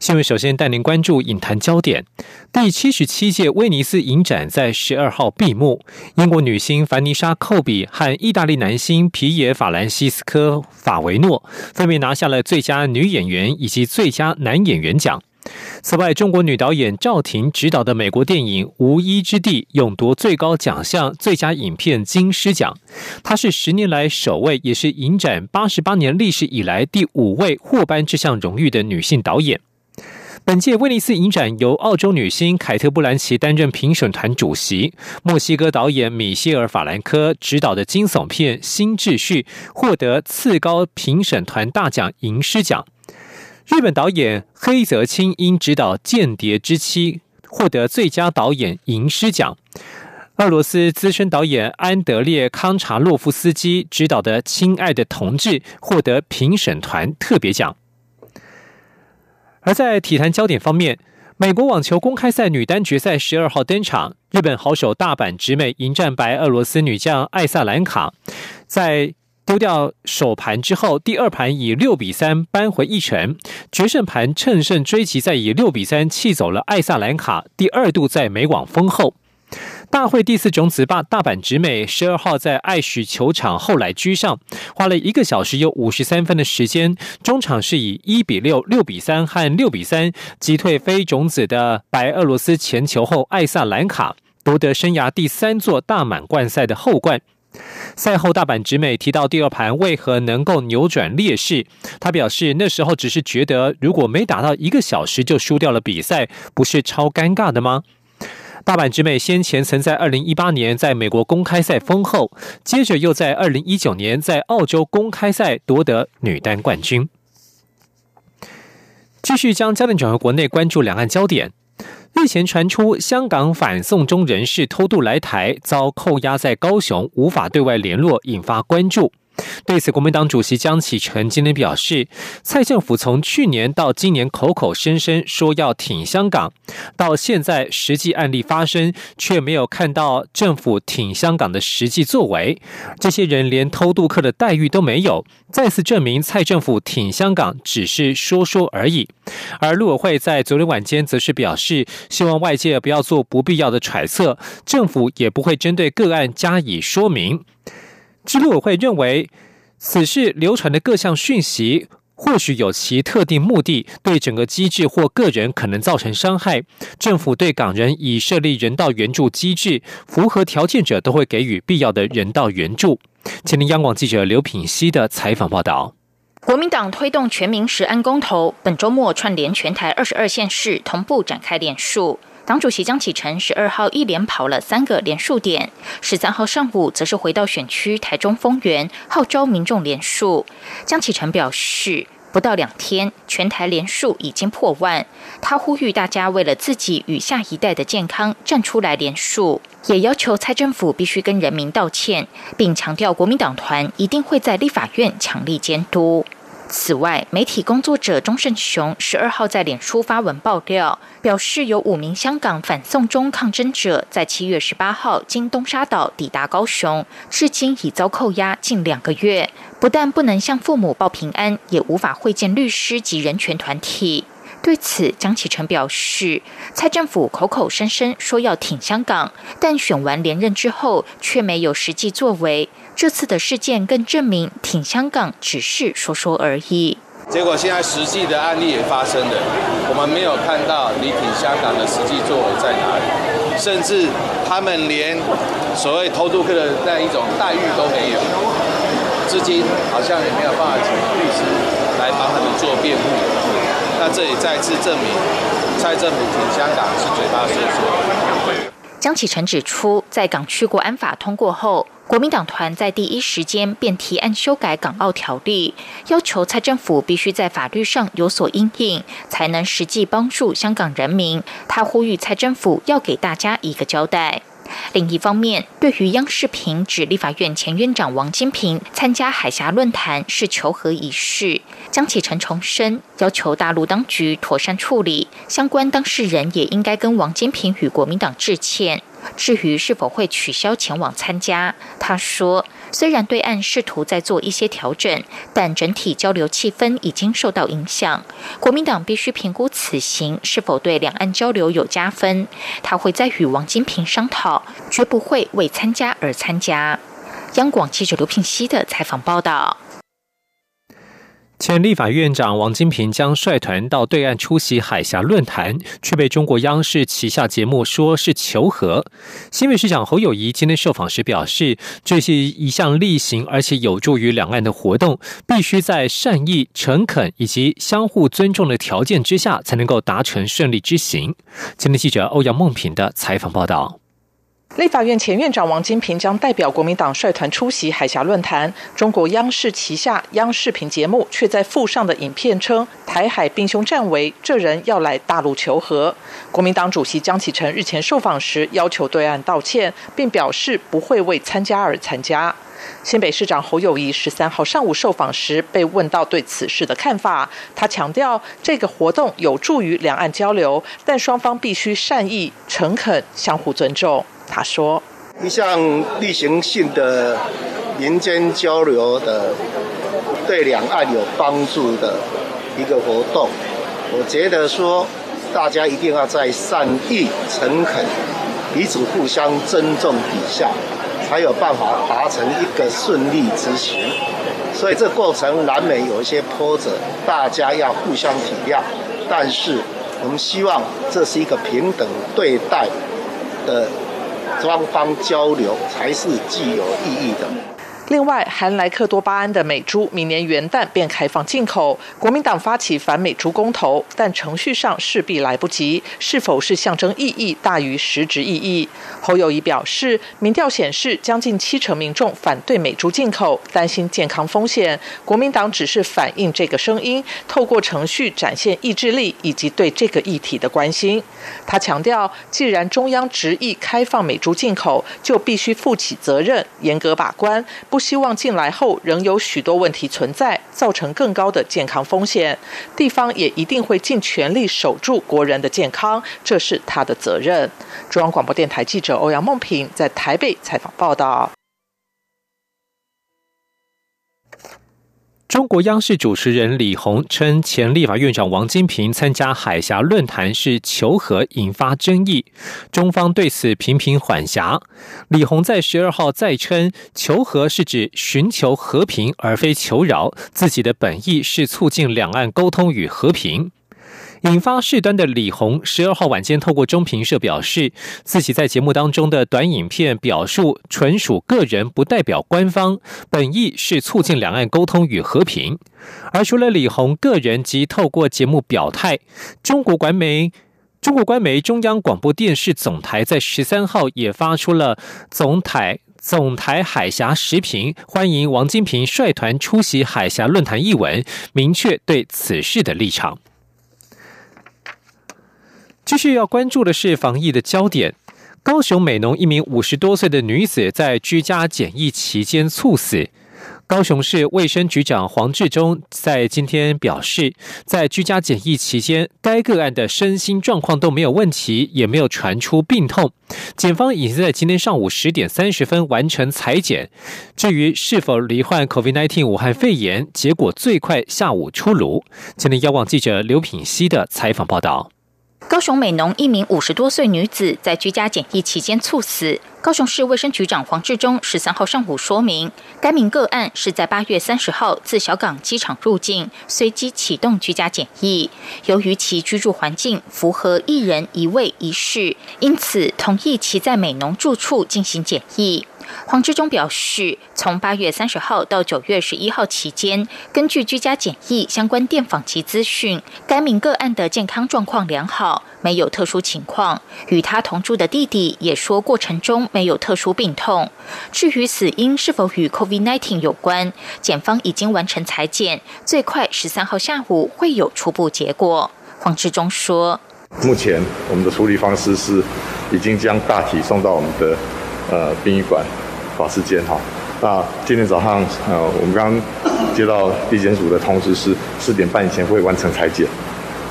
新闻首先带您关注影坛焦点。第七十七届威尼斯影展在十二号闭幕，英国女星凡妮莎·寇比和意大利男星皮耶·法兰西斯科·法维诺分别拿下了最佳女演员以及最佳男演员奖。此外，中国女导演赵婷执导的美国电影《无依之地》勇夺最高奖项最佳影片金狮奖。她是十年来首位，也是影展八十八年历史以来第五位获颁这项荣誉的女性导演。本届威尼斯影展由澳洲女星凯特·布兰奇担任评审团主席，墨西哥导演米歇尔·法兰科执导的惊悚片《新秩序》获得次高评审团大奖银狮奖。日本导演黑泽清因执导《间谍之妻》获得最佳导演银狮奖。俄罗斯资深导演安德烈·康查洛夫斯基执导的《亲爱的同志》获得评审团特别奖。而在体坛焦点方面，美国网球公开赛女单决赛十二号登场，日本好手大阪直美迎战白俄罗斯女将艾萨兰卡，在丢掉首盘之后，第二盘以六比三扳回一城，决胜盘乘胜追击，再以六比三气走了艾萨兰卡，第二度在美网封后。大会第四种子霸大阪直美十二号在爱许球场后来居上，花了一个小时有五十三分的时间，中场是以一比六、六比三和六比三击退非种子的白俄罗斯前球后艾萨兰卡，夺得生涯第三座大满贯赛的后冠。赛后，大阪直美提到第二盘为何能够扭转劣势，他表示那时候只是觉得如果没打到一个小时就输掉了比赛，不是超尴尬的吗？大阪直美先前曾在二零一八年在美国公开赛封后，接着又在二零一九年在澳洲公开赛夺得女单冠军。继续将焦点转回国内，关注两岸焦点。日前传出香港反送中人士偷渡来台，遭扣押在高雄，无法对外联络，引发关注。对此，国民党主席江启臣今天表示，蔡政府从去年到今年口口声声说要挺香港，到现在实际案例发生，却没有看到政府挺香港的实际作为。这些人连偷渡客的待遇都没有，再次证明蔡政府挺香港只是说说而已。而陆委会在昨天晚间则是表示，希望外界不要做不必要的揣测，政府也不会针对个案加以说明。支陆委会认为，此事流传的各项讯息或许有其特定目的，对整个机制或个人可能造成伤害。政府对港人已设立人道援助机制，符合条件者都会给予必要的人道援助。前听央广记者刘品熙的采访报道。国民党推动全民实安公投，本周末串联全台二十二县市同步展开联署。党主席江启臣十二号一连跑了三个连署点，十三号上午则是回到选区台中丰原，号召民众连署。江启臣表示，不到两天，全台连数已经破万。他呼吁大家为了自己与下一代的健康站出来连数，也要求蔡政府必须跟人民道歉，并强调国民党团一定会在立法院强力监督。此外，媒体工作者钟胜雄十二号在脸书发文爆料，表示有五名香港反送中抗争者在七月十八号经东沙岛抵达高雄，至今已遭扣押近两个月，不但不能向父母报平安，也无法会见律师及人权团体。对此，江启臣表示，蔡政府口口声声说要挺香港，但选完连任之后却没有实际作为。这次的事件更证明，挺香港只是说说而已。结果现在实际的案例也发生了，我们没有看到你挺香港的实际作为在哪里，甚至他们连所谓偷渡客的那一种待遇都没有，至今好像也没有办法请律师来帮他们做辩护。那这里再次证明，蔡政府挺香港是嘴巴说说。江启臣指出，在港区国安法通过后，国民党团在第一时间便提案修改港澳条例，要求蔡政府必须在法律上有所应应，才能实际帮助香港人民。他呼吁蔡政府要给大家一个交代。另一方面，对于央视频指立法院前院长王金平参加海峡论坛是求和仪式，江启臣重申要求大陆当局妥善处理，相关当事人也应该跟王金平与国民党致歉。至于是否会取消前往参加，他说。虽然对岸试图在做一些调整，但整体交流气氛已经受到影响。国民党必须评估此行是否对两岸交流有加分。他会再与王金平商讨，绝不会为参加而参加。央广记者刘品熙的采访报道。前立法院长王金平将率团到对岸出席海峡论坛，却被中国央视旗下节目说是求和。新北市长侯友谊今天受访时表示，这是一项例行而且有助于两岸的活动，必须在善意、诚恳以及相互尊重的条件之下，才能够达成顺利之行。今天记者欧阳梦平的采访报道。立法院前院长王金平将代表国民党率团出席海峡论坛。中国央视旗下央视频节目却在附上的影片称，台海兵凶战危，这人要来大陆求和。国民党主席江启臣日前受访时要求对岸道歉，并表示不会为参加而参加。新北市长侯友谊十三号上午受访时被问到对此事的看法，他强调这个活动有助于两岸交流，但双方必须善意、诚恳、相互尊重。他说：“一项例行性的民间交流的，对两岸有帮助的一个活动，我觉得说大家一定要在善意、诚恳、彼此互相尊重底下，才有办法达成一个顺利之行。所以这过程难免有一些波折，大家要互相体谅。但是我们希望这是一个平等对待的。”双方交流才是具有意义的。另外，含莱克多巴胺的美猪明年元旦便开放进口。国民党发起反美猪公投，但程序上势必来不及。是否是象征意义大于实质意义？侯友谊表示，民调显示将近七成民众反对美猪进口，担心健康风险。国民党只是反映这个声音，透过程序展现意志力以及对这个议题的关心。他强调，既然中央执意开放美猪进口，就必须负起责任，严格把关。不。不希望进来后仍有许多问题存在，造成更高的健康风险。地方也一定会尽全力守住国人的健康，这是他的责任。中央广播电台记者欧阳梦平在台北采访报道。中国央视主持人李红称，前立法院长王金平参加海峡论坛是求和，引发争议。中方对此频频缓颊。李红在十二号再称，求和是指寻求和平，而非求饶。自己的本意是促进两岸沟通与和平。引发事端的李红，十二号晚间透过中评社表示，自己在节目当中的短影片表述纯属个人，不代表官方，本意是促进两岸沟通与和平。而除了李红个人及透过节目表态，中国官媒中国官媒中央广播电视总台在十三号也发出了总台总台海峡时评，欢迎王金平率团出席海峡论坛一文，明确对此事的立场。继续要关注的是防疫的焦点。高雄美浓一名五十多岁的女子在居家检疫期间猝死。高雄市卫生局长黄志忠在今天表示，在居家检疫期间，该个案的身心状况都没有问题，也没有传出病痛。检方已经在今天上午十点三十分完成裁剪。至于是否罹患 COVID-19 武汉肺炎，结果最快下午出炉。今天，央广记者刘品熙的采访报道。高雄美浓一名五十多岁女子在居家检疫期间猝死。高雄市卫生局长黄志忠十三号上午说明，该名个案是在八月三十号自小港机场入境，随即启动居家检疫。由于其居住环境符合一人一位一室，因此同意其在美浓住处进行检疫。黄志忠表示，从八月三十号到九月十一号期间，根据居家检疫相关电访及资讯，该名个案的健康状况良好，没有特殊情况。与他同住的弟弟也说，过程中没有特殊病痛。至于死因是否与 COVID-19 有关，检方已经完成裁剪，最快十三号下午会有初步结果。黄志忠说：“目前我们的处理方式是。”已经将大体送到我们的呃殡仪馆保尸间哈。那今天早上呃，我们刚接到地检署的通知是四点半以前会完成裁剪。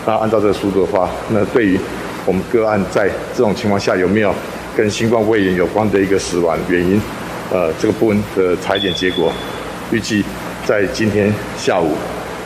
那按照这个速度的话，那对于我们个案在这种情况下有没有跟新冠肺炎有关的一个死亡原因，呃，这个部分的裁剪结果，预计在今天下午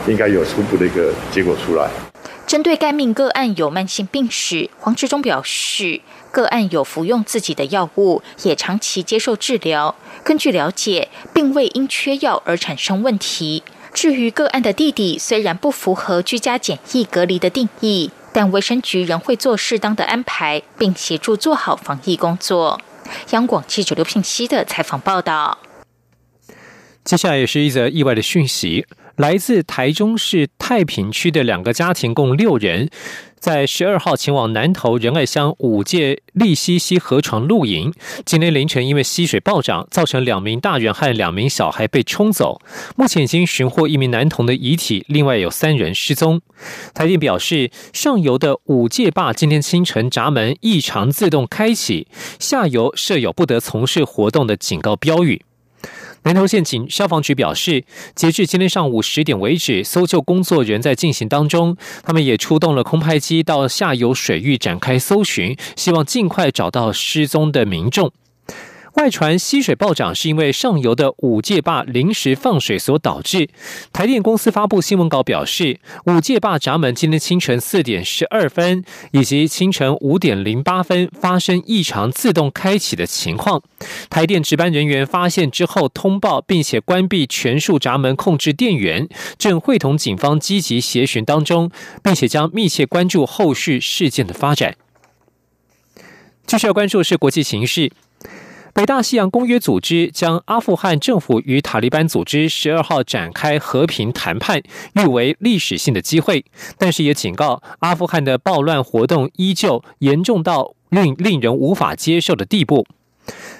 应该有初步的一个结果出来。针对该命个案有慢性病史，黄志忠表示，个案有服用自己的药物，也长期接受治疗。根据了解，并未因缺药而产生问题。至于个案的弟弟，虽然不符合居家检疫隔离的定义，但卫生局仍会做适当的安排，并协助做好防疫工作。央广记者刘聘熙的采访报道。接下来也是一则意外的讯息。来自台中市太平区的两个家庭，共六人，在十二号前往南投仁爱乡五界利溪溪河床露营。今天凌晨因为溪水暴涨，造成两名大人和两名小孩被冲走。目前已经寻获一名男童的遗体，另外有三人失踪。台电表示，上游的五界坝今天清晨闸门异常自动开启，下游设有不得从事活动的警告标语。南投县警消防局表示，截至今天上午十点为止，搜救工作仍在进行当中。他们也出动了空拍机到下游水域展开搜寻，希望尽快找到失踪的民众。外传溪水暴涨是因为上游的五界坝临时放水所导致。台电公司发布新闻稿表示，五界坝闸门今天清晨四点十二分以及清晨五点零八分发生异常自动开启的情况。台电值班人员发现之后通报，并且关闭全数闸门控制电源，正会同警方积极协寻当中，并且将密切关注后续事件的发展。继续要关注是国际形势。北大西洋公约组织将阿富汗政府与塔利班组织十二号展开和平谈判誉为历史性的机会，但是也警告阿富汗的暴乱活动依旧严重到令令人无法接受的地步。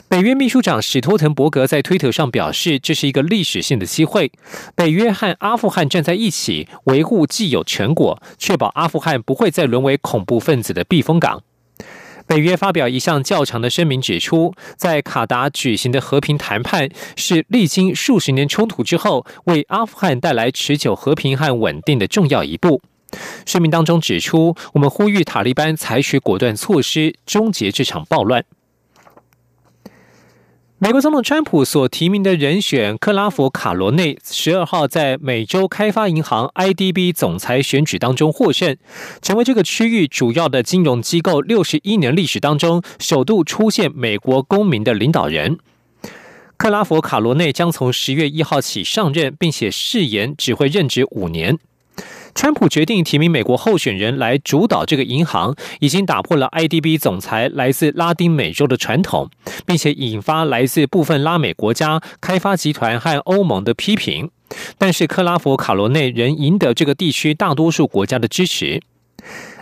北约秘书长史托滕伯格在推特上表示，这是一个历史性的机会，北约和阿富汗站在一起，维护既有成果，确保阿富汗不会再沦为恐怖分子的避风港。北约发表一项较长的声明，指出在卡达举行的和平谈判是历经数十年冲突之后，为阿富汗带来持久和平和稳定的重要一步。声明当中指出，我们呼吁塔利班采取果断措施，终结这场暴乱。美国总统川普所提名的人选克拉夫卡罗内，十二号在美洲开发银行 （IDB） 总裁选举当中获胜，成为这个区域主要的金融机构六十一年历史当中首度出现美国公民的领导人。克拉夫卡罗内将从十月一号起上任，并且誓言只会任职五年。川普决定提名美国候选人来主导这个银行，已经打破了 IDB 总裁来自拉丁美洲的传统，并且引发来自部分拉美国家、开发集团和欧盟的批评。但是克拉夫卡罗内仍赢得这个地区大多数国家的支持。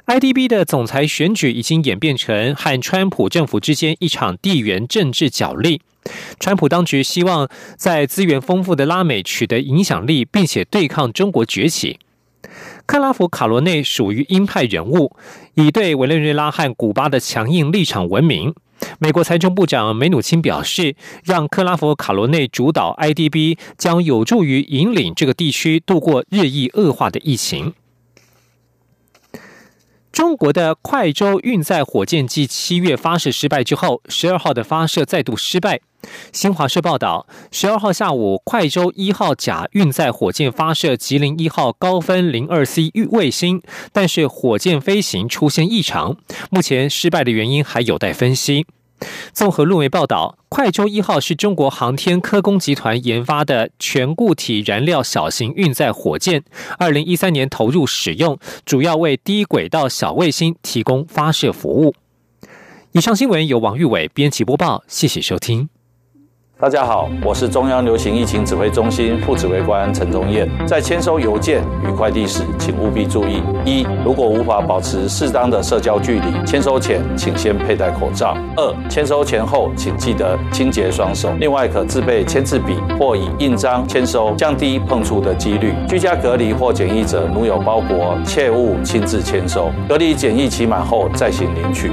IDB 的总裁选举已经演变成和川普政府之间一场地缘政治角力。川普当局希望在资源丰富的拉美取得影响力，并且对抗中国崛起。克拉夫卡罗内属于鹰派人物，以对委内瑞拉和古巴的强硬立场闻名。美国财政部长梅努钦表示，让克拉夫卡罗内主导 IDB 将有助于引领这个地区度过日益恶化的疫情。中国的快舟运载火箭继七月发射失败之后，十二号的发射再度失败。新华社报道，十二号下午，快舟一号甲运载火箭发射吉林一号高分零二 C 卫星，但是火箭飞行出现异常，目前失败的原因还有待分析。综合路媒报道，快舟一号是中国航天科工集团研发的全固体燃料小型运载火箭，二零一三年投入使用，主要为低轨道小卫星提供发射服务。以上新闻由王玉伟编辑播报，谢谢收听。大家好，我是中央流行疫情指挥中心副指挥官陈宗彦。在签收邮件与快递时，请务必注意：一、如果无法保持适当的社交距离，签收前请先佩戴口罩；二、签收前后请记得清洁双手。另外，可自备签字笔或以印章签收，降低碰触的几率。居家隔离或检疫者，如有包裹，切勿亲自签收。隔离检疫期满后再行领取。